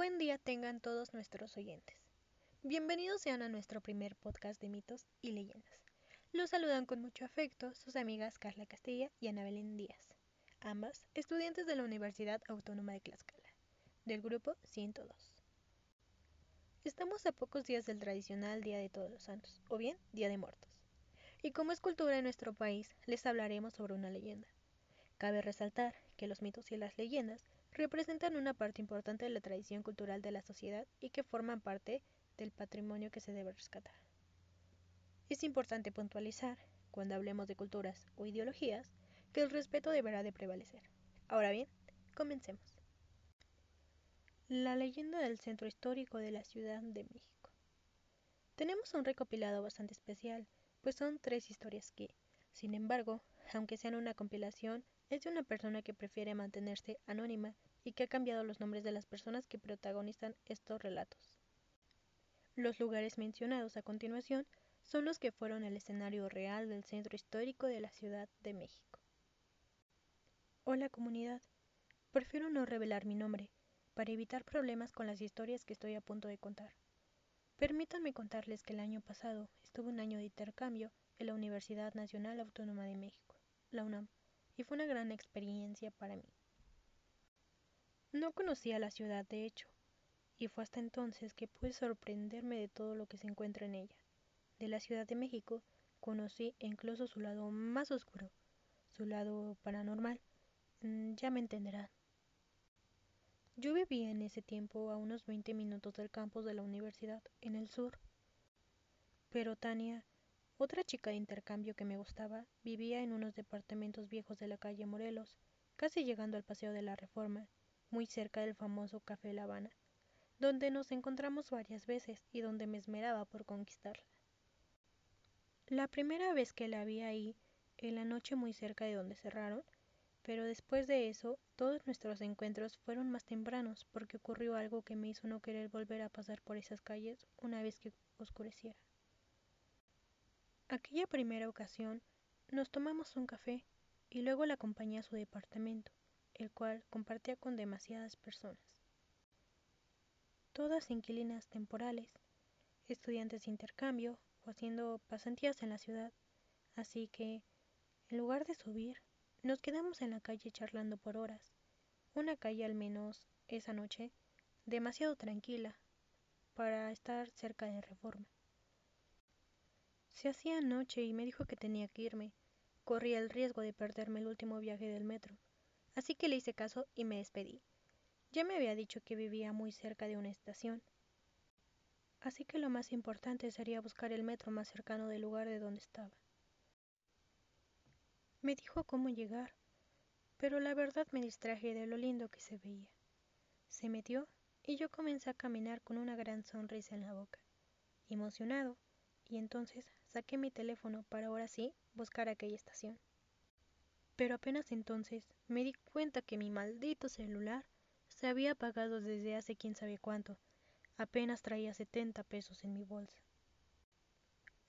Buen día tengan todos nuestros oyentes. Bienvenidos sean a nuestro primer podcast de mitos y leyendas. Los saludan con mucho afecto sus amigas Carla Castilla y Ana Belén Díaz, ambas estudiantes de la Universidad Autónoma de Tlaxcala, del grupo 102. Estamos a pocos días del tradicional Día de Todos los Santos, o bien Día de Muertos. Y como es cultura en nuestro país, les hablaremos sobre una leyenda. Cabe resaltar que los mitos y las leyendas representan una parte importante de la tradición cultural de la sociedad y que forman parte del patrimonio que se debe rescatar. Es importante puntualizar, cuando hablemos de culturas o ideologías, que el respeto deberá de prevalecer. Ahora bien, comencemos. La leyenda del centro histórico de la Ciudad de México. Tenemos un recopilado bastante especial, pues son tres historias que, sin embargo, aunque sean una compilación, es de una persona que prefiere mantenerse anónima y que ha cambiado los nombres de las personas que protagonizan estos relatos. Los lugares mencionados a continuación son los que fueron el escenario real del centro histórico de la Ciudad de México. Hola comunidad, prefiero no revelar mi nombre para evitar problemas con las historias que estoy a punto de contar. Permítanme contarles que el año pasado estuve un año de intercambio en la Universidad Nacional Autónoma de México, la UNAM y fue una gran experiencia para mí. No conocía la ciudad, de hecho, y fue hasta entonces que pude sorprenderme de todo lo que se encuentra en ella. De la Ciudad de México conocí incluso su lado más oscuro, su lado paranormal. Mm, ya me entenderán. Yo vivía en ese tiempo a unos 20 minutos del campus de la universidad, en el sur. Pero Tania otra chica de intercambio que me gustaba vivía en unos departamentos viejos de la calle Morelos, casi llegando al Paseo de la Reforma, muy cerca del famoso Café La Habana, donde nos encontramos varias veces y donde me esmeraba por conquistarla. La primera vez que la vi ahí, en la noche muy cerca de donde cerraron, pero después de eso todos nuestros encuentros fueron más tempranos porque ocurrió algo que me hizo no querer volver a pasar por esas calles una vez que oscureciera. Aquella primera ocasión nos tomamos un café y luego la acompañé a su departamento, el cual compartía con demasiadas personas. Todas inquilinas temporales, estudiantes de intercambio o haciendo pasantías en la ciudad, así que, en lugar de subir, nos quedamos en la calle charlando por horas, una calle al menos esa noche demasiado tranquila para estar cerca de Reforma. Se hacía noche y me dijo que tenía que irme. Corría el riesgo de perderme el último viaje del metro. Así que le hice caso y me despedí. Ya me había dicho que vivía muy cerca de una estación. Así que lo más importante sería buscar el metro más cercano del lugar de donde estaba. Me dijo cómo llegar, pero la verdad me distraje de lo lindo que se veía. Se metió y yo comencé a caminar con una gran sonrisa en la boca. Emocionado, y entonces saqué mi teléfono para ahora sí buscar aquella estación. Pero apenas entonces me di cuenta que mi maldito celular se había apagado desde hace quién sabe cuánto. Apenas traía 70 pesos en mi bolsa.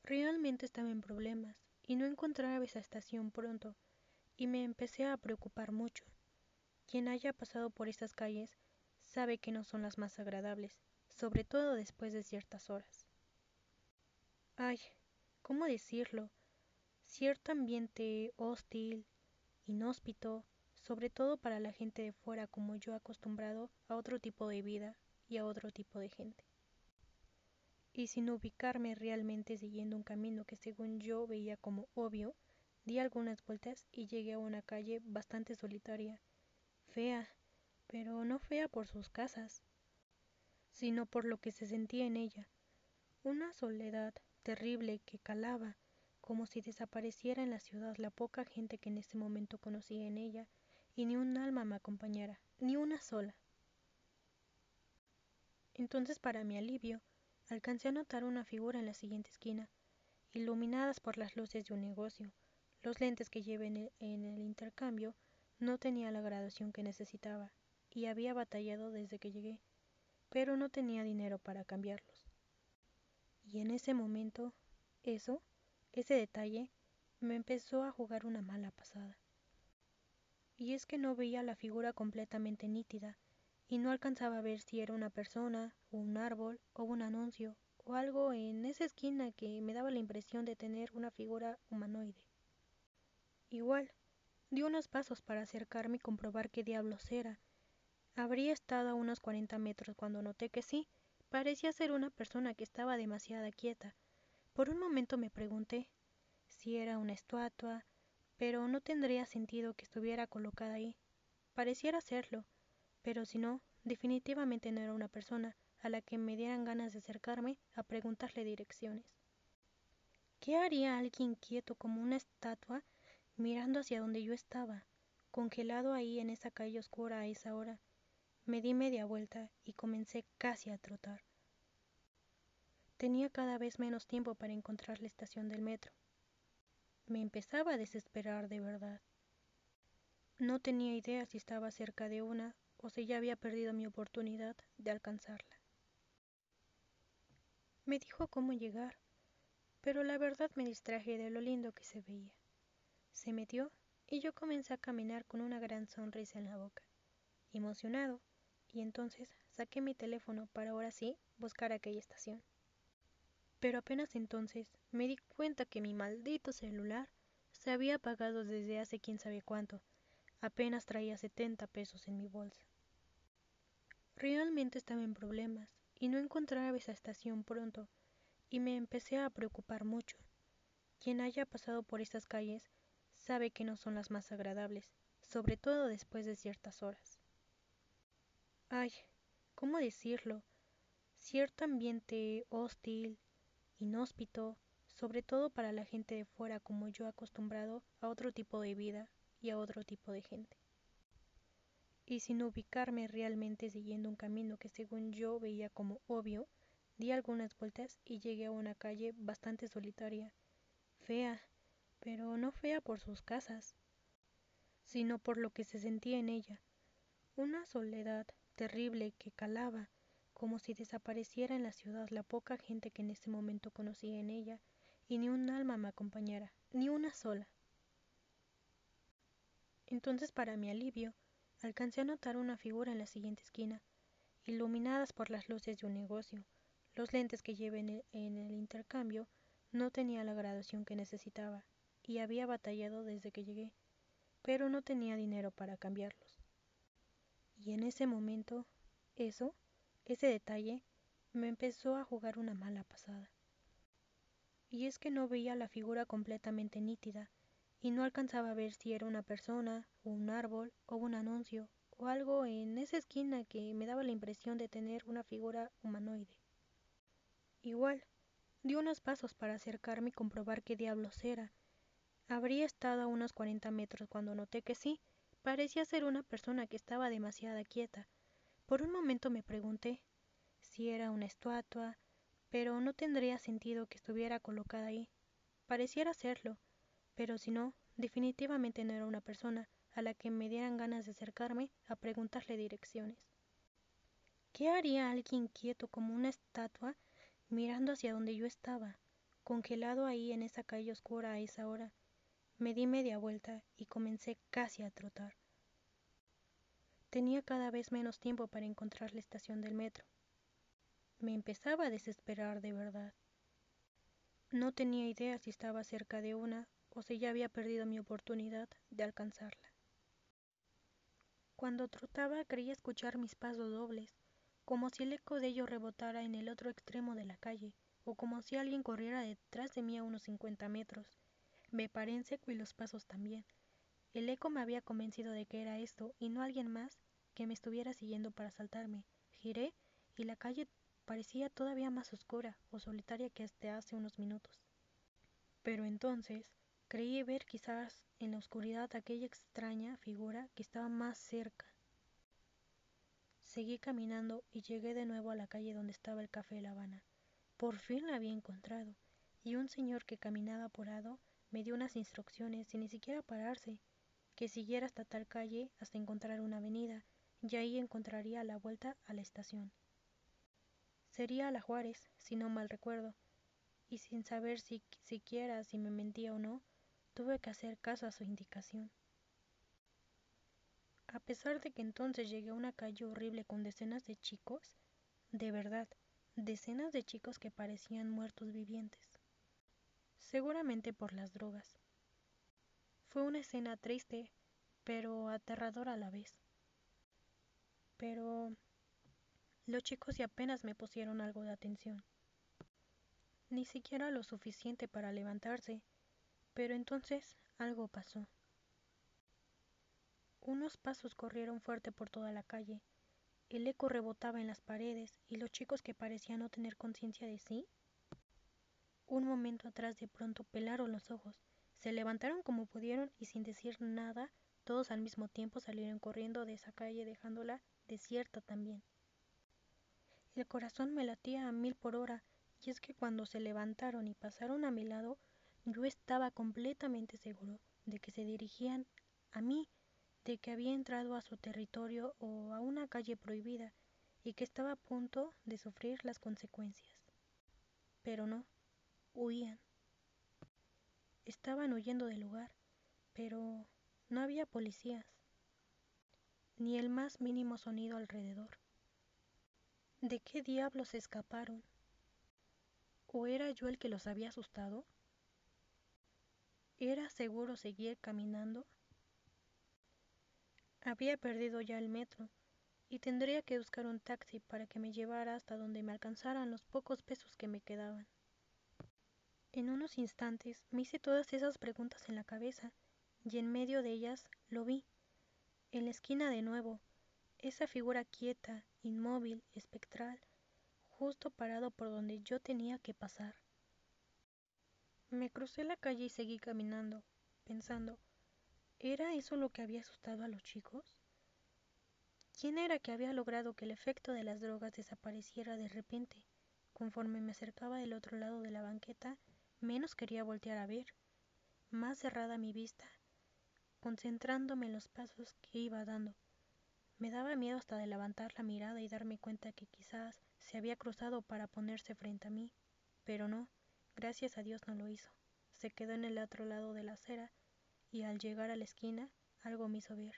Realmente estaba en problemas y no encontraba esa estación pronto y me empecé a preocupar mucho. Quien haya pasado por estas calles sabe que no son las más agradables, sobre todo después de ciertas horas. Ay, ¿cómo decirlo? Cierto ambiente hostil, inhóspito, sobre todo para la gente de fuera como yo acostumbrado a otro tipo de vida y a otro tipo de gente. Y sin ubicarme realmente siguiendo un camino que según yo veía como obvio, di algunas vueltas y llegué a una calle bastante solitaria, fea, pero no fea por sus casas, sino por lo que se sentía en ella, una soledad terrible que calaba, como si desapareciera en la ciudad la poca gente que en ese momento conocía en ella, y ni un alma me acompañara, ni una sola. Entonces, para mi alivio, alcancé a notar una figura en la siguiente esquina, iluminadas por las luces de un negocio. Los lentes que llevé en el, en el intercambio no tenía la graduación que necesitaba, y había batallado desde que llegué, pero no tenía dinero para cambiarlos. Y en ese momento, eso, ese detalle, me empezó a jugar una mala pasada. Y es que no veía la figura completamente nítida, y no alcanzaba a ver si era una persona, o un árbol, o un anuncio, o algo en esa esquina que me daba la impresión de tener una figura humanoide. Igual, di unos pasos para acercarme y comprobar qué diablos era. Habría estado a unos cuarenta metros cuando noté que sí, parecía ser una persona que estaba demasiado quieta. Por un momento me pregunté si era una estatua, pero no tendría sentido que estuviera colocada ahí. Pareciera serlo, pero si no, definitivamente no era una persona a la que me dieran ganas de acercarme a preguntarle direcciones. ¿Qué haría alguien quieto como una estatua mirando hacia donde yo estaba, congelado ahí en esa calle oscura a esa hora? Me di media vuelta y comencé casi a trotar. Tenía cada vez menos tiempo para encontrar la estación del metro. Me empezaba a desesperar de verdad. No tenía idea si estaba cerca de una o si ya había perdido mi oportunidad de alcanzarla. Me dijo cómo llegar, pero la verdad me distraje de lo lindo que se veía. Se metió y yo comencé a caminar con una gran sonrisa en la boca, emocionado, y entonces saqué mi teléfono para ahora sí buscar aquella estación. Pero apenas entonces me di cuenta que mi maldito celular se había apagado desde hace quién sabe cuánto. Apenas traía 70 pesos en mi bolsa. Realmente estaba en problemas y no encontraba esa estación pronto y me empecé a preocupar mucho. Quien haya pasado por estas calles sabe que no son las más agradables, sobre todo después de ciertas horas. Ay, ¿cómo decirlo? Cierto ambiente hostil, inhóspito, sobre todo para la gente de fuera como yo acostumbrado a otro tipo de vida y a otro tipo de gente y sin ubicarme realmente siguiendo un camino que según yo veía como obvio, di algunas vueltas y llegué a una calle bastante solitaria, fea, pero no fea por sus casas, sino por lo que se sentía en ella, una soledad terrible que calaba, como si desapareciera en la ciudad la poca gente que en ese momento conocía en ella, y ni un alma me acompañara, ni una sola. Entonces, para mi alivio, alcancé a notar una figura en la siguiente esquina, iluminadas por las luces de un negocio. Los lentes que llevé en el, intercambio no tenía la graduación que necesitaba, y había batallado desde que llegué, pero no tenía dinero para cambiarlos. Y en ese momento, eso, ese detalle, me empezó a jugar una mala pasada. Y es que no veía la figura completamente nítida, y no alcanzaba a ver si era una persona, o un árbol, o un anuncio, o algo en esa esquina que me daba la impresión de tener una figura humanoide. Igual, di unos pasos para acercarme y comprobar qué diablos era. Habría estado a unos cuarenta metros cuando noté que sí, parecía ser una persona que estaba demasiado quieta. Por un momento me pregunté si era una estatua, pero no tendría sentido que estuviera colocada ahí. Pareciera serlo, pero si no, definitivamente no era una persona a la que me dieran ganas de acercarme a preguntarle direcciones. ¿Qué haría alguien quieto como una estatua mirando hacia donde yo estaba, congelado ahí en esa calle oscura a esa hora? Me di media vuelta y comencé casi a trotar. Tenía cada vez menos tiempo para encontrar la estación del metro. Me empezaba a desesperar de verdad. No tenía idea si estaba cerca de una o si ya había perdido mi oportunidad de alcanzarla. Cuando trotaba creía escuchar mis pasos dobles, como si el eco de ellos rebotara en el otro extremo de la calle, o como si alguien corriera detrás de mí a unos cincuenta metros. Me paré en seco y los pasos también. El eco me había convencido de que era esto y no alguien más que me estuviera siguiendo para asaltarme. Giré y la calle parecía todavía más oscura o solitaria que hasta hace unos minutos. Pero entonces Creí ver quizás en la oscuridad aquella extraña figura que estaba más cerca. Seguí caminando y llegué de nuevo a la calle donde estaba el café de La Habana. Por fin la había encontrado, y un señor que caminaba apurado me dio unas instrucciones sin ni siquiera pararse, que siguiera hasta tal calle hasta encontrar una avenida, y ahí encontraría la vuelta a la estación. Sería a la Juárez, si no mal recuerdo, y sin saber si siquiera si me mentía o no, Tuve que hacer caso a su indicación. A pesar de que entonces llegué a una calle horrible con decenas de chicos, de verdad, decenas de chicos que parecían muertos vivientes. Seguramente por las drogas. Fue una escena triste, pero aterradora a la vez. Pero los chicos y apenas me pusieron algo de atención. Ni siquiera lo suficiente para levantarse, pero entonces algo pasó. Unos pasos corrieron fuerte por toda la calle. El eco rebotaba en las paredes y los chicos que parecían no tener conciencia de sí. Un momento atrás de pronto pelaron los ojos, se levantaron como pudieron y sin decir nada, todos al mismo tiempo salieron corriendo de esa calle dejándola desierta también. El corazón me latía a mil por hora y es que cuando se levantaron y pasaron a mi lado, yo estaba completamente seguro de que se dirigían a mí, de que había entrado a su territorio o a una calle prohibida y que estaba a punto de sufrir las consecuencias. Pero no, huían. Estaban huyendo del lugar, pero no había policías, ni el más mínimo sonido alrededor. ¿De qué diablos escaparon? ¿O era yo el que los había asustado? ¿Era seguro seguir caminando? Había perdido ya el metro y tendría que buscar un taxi para que me llevara hasta donde me alcanzaran los pocos pesos que me quedaban. En unos instantes me hice todas esas preguntas en la cabeza y en medio de ellas lo vi, en la esquina de nuevo, esa figura quieta, inmóvil, espectral, justo parado por donde yo tenía que pasar. Me crucé la calle y seguí caminando, pensando, ¿era eso lo que había asustado a los chicos? ¿Quién era que había logrado que el efecto de las drogas desapareciera de repente? Conforme me acercaba del otro lado de la banqueta, menos quería voltear a ver, más cerrada mi vista, concentrándome en los pasos que iba dando. Me daba miedo hasta de levantar la mirada y darme cuenta que quizás se había cruzado para ponerse frente a mí, pero no, gracias a Dios no lo hizo. Se quedó en el otro lado de la acera y al llegar a la esquina algo me hizo ver.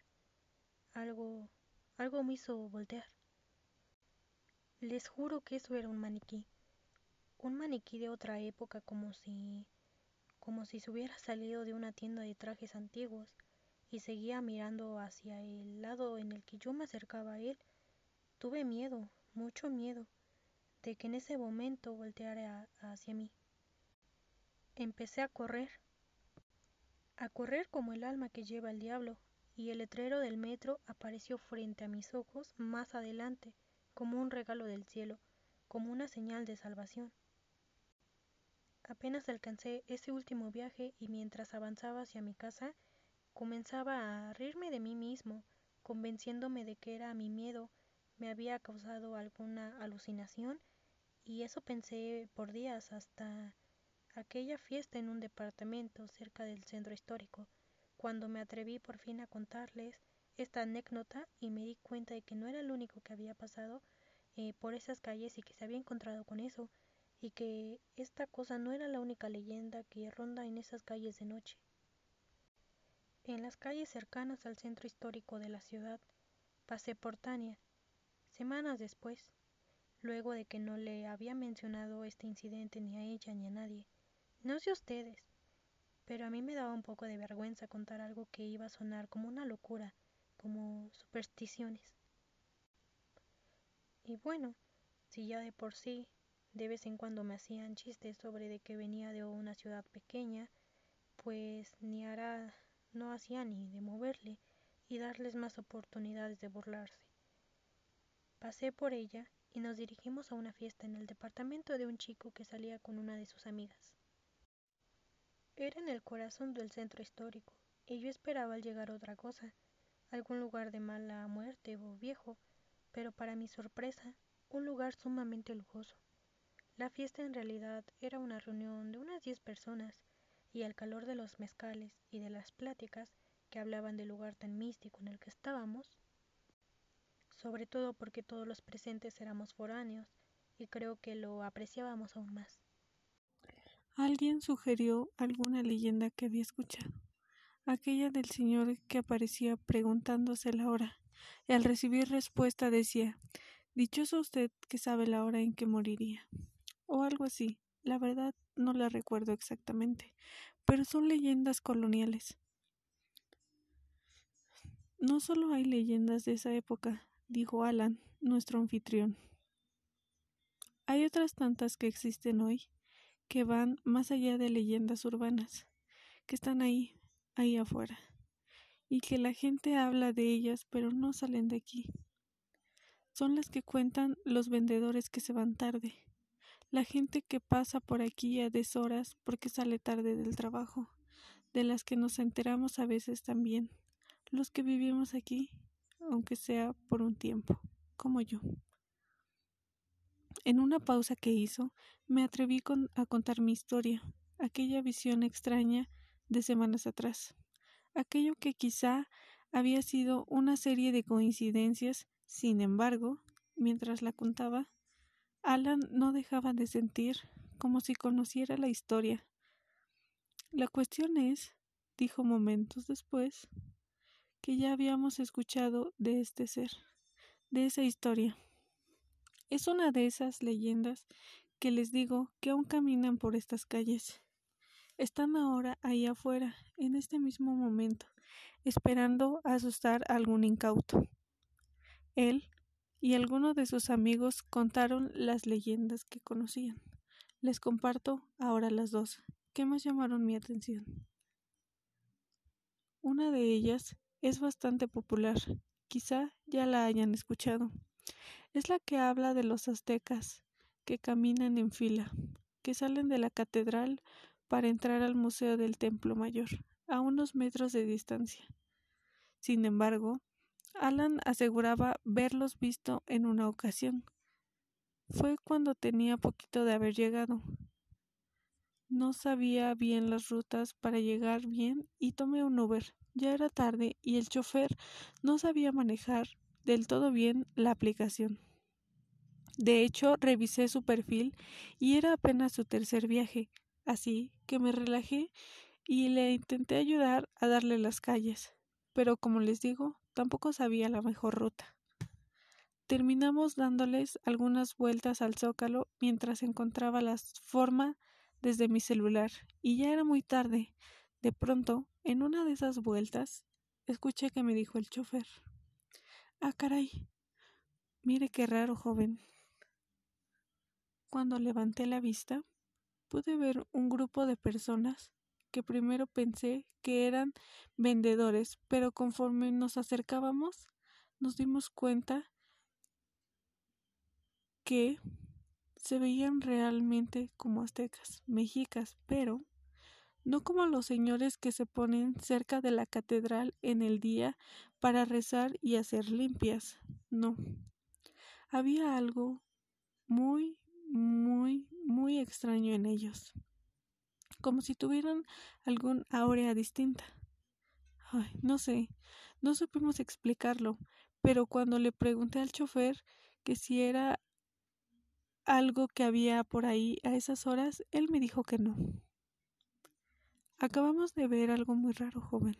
Algo, algo me hizo voltear. Les juro que eso era un maniquí. Un maniquí de otra época como si como si se hubiera salido de una tienda de trajes antiguos y seguía mirando hacia el lado en el que yo me acercaba a él. Tuve miedo, mucho miedo, de que en ese momento volteara hacia mí. Empecé a correr, a correr como el alma que lleva el diablo, y el letrero del metro apareció frente a mis ojos más adelante, como un regalo del cielo, como una señal de salvación. Apenas alcancé ese último viaje y mientras avanzaba hacia mi casa, Comenzaba a reírme de mí mismo, convenciéndome de que era mi miedo, me había causado alguna alucinación, y eso pensé por días hasta aquella fiesta en un departamento cerca del centro histórico, cuando me atreví por fin a contarles esta anécdota y me di cuenta de que no era el único que había pasado eh, por esas calles y que se había encontrado con eso, y que esta cosa no era la única leyenda que ronda en esas calles de noche. En las calles cercanas al centro histórico de la ciudad, pasé por Tania. Semanas después, luego de que no le había mencionado este incidente ni a ella ni a nadie. No sé ustedes, pero a mí me daba un poco de vergüenza contar algo que iba a sonar como una locura, como supersticiones. Y bueno, si ya de por sí de vez en cuando me hacían chistes sobre de que venía de una ciudad pequeña, pues ni hará no hacía ni de moverle y darles más oportunidades de burlarse. Pasé por ella y nos dirigimos a una fiesta en el departamento de un chico que salía con una de sus amigas. Era en el corazón del centro histórico, y yo esperaba al llegar otra cosa, algún lugar de mala muerte o viejo, pero para mi sorpresa, un lugar sumamente lujoso. La fiesta en realidad era una reunión de unas diez personas, y al calor de los mezcales y de las pláticas que hablaban del lugar tan místico en el que estábamos, sobre todo porque todos los presentes éramos foráneos y creo que lo apreciábamos aún más. Alguien sugirió alguna leyenda que había escuchado, aquella del señor que aparecía preguntándose la hora y al recibir respuesta decía Dichoso usted que sabe la hora en que moriría. O algo así. La verdad no la recuerdo exactamente, pero son leyendas coloniales. No solo hay leyendas de esa época, dijo Alan, nuestro anfitrión. Hay otras tantas que existen hoy, que van más allá de leyendas urbanas, que están ahí, ahí afuera, y que la gente habla de ellas pero no salen de aquí. Son las que cuentan los vendedores que se van tarde, la gente que pasa por aquí a deshoras porque sale tarde del trabajo, de las que nos enteramos a veces también, los que vivimos aquí, aunque sea por un tiempo, como yo. En una pausa que hizo, me atreví a contar mi historia, aquella visión extraña de semanas atrás, aquello que quizá había sido una serie de coincidencias, sin embargo, mientras la contaba, Alan no dejaba de sentir como si conociera la historia. La cuestión es, dijo momentos después, que ya habíamos escuchado de este ser, de esa historia. Es una de esas leyendas que les digo que aún caminan por estas calles. Están ahora ahí afuera, en este mismo momento, esperando asustar a algún incauto. Él y algunos de sus amigos contaron las leyendas que conocían. Les comparto ahora las dos, que más llamaron mi atención. Una de ellas es bastante popular, quizá ya la hayan escuchado. Es la que habla de los aztecas que caminan en fila, que salen de la catedral para entrar al Museo del Templo Mayor, a unos metros de distancia. Sin embargo, Alan aseguraba verlos visto en una ocasión. Fue cuando tenía poquito de haber llegado. No sabía bien las rutas para llegar bien y tomé un Uber. Ya era tarde y el chofer no sabía manejar del todo bien la aplicación. De hecho, revisé su perfil y era apenas su tercer viaje, así que me relajé y le intenté ayudar a darle las calles. Pero como les digo, tampoco sabía la mejor ruta. Terminamos dándoles algunas vueltas al zócalo mientras encontraba la forma desde mi celular, y ya era muy tarde. De pronto, en una de esas vueltas, escuché que me dijo el chofer. Ah, caray. Mire qué raro, joven. Cuando levanté la vista, pude ver un grupo de personas que primero pensé que eran vendedores, pero conforme nos acercábamos nos dimos cuenta que se veían realmente como aztecas, mexicas, pero no como los señores que se ponen cerca de la catedral en el día para rezar y hacer limpias. No. Había algo muy, muy, muy extraño en ellos como si tuvieran algún áurea distinta. Ay, no sé, no supimos explicarlo, pero cuando le pregunté al chofer que si era algo que había por ahí a esas horas, él me dijo que no. Acabamos de ver algo muy raro, joven.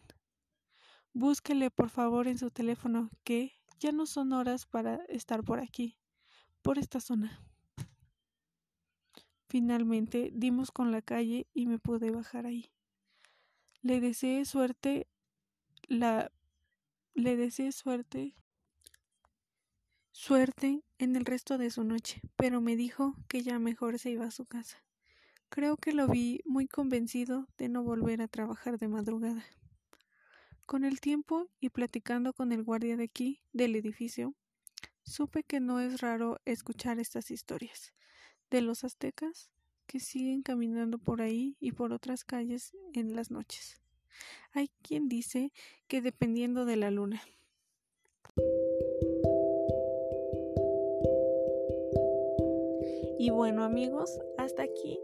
Búsquele, por favor, en su teléfono, que ya no son horas para estar por aquí, por esta zona. Finalmente dimos con la calle y me pude bajar ahí. Le deseé suerte la le deseé suerte suerte en el resto de su noche, pero me dijo que ya mejor se iba a su casa. Creo que lo vi muy convencido de no volver a trabajar de madrugada. Con el tiempo y platicando con el guardia de aquí, del edificio, supe que no es raro escuchar estas historias de los aztecas que siguen caminando por ahí y por otras calles en las noches. Hay quien dice que dependiendo de la luna. Y bueno amigos, hasta aquí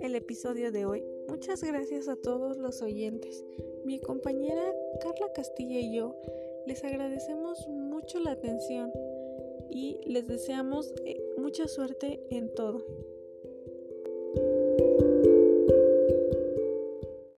el episodio de hoy. Muchas gracias a todos los oyentes. Mi compañera Carla Castilla y yo les agradecemos mucho la atención y les deseamos eh, mucha suerte en todo.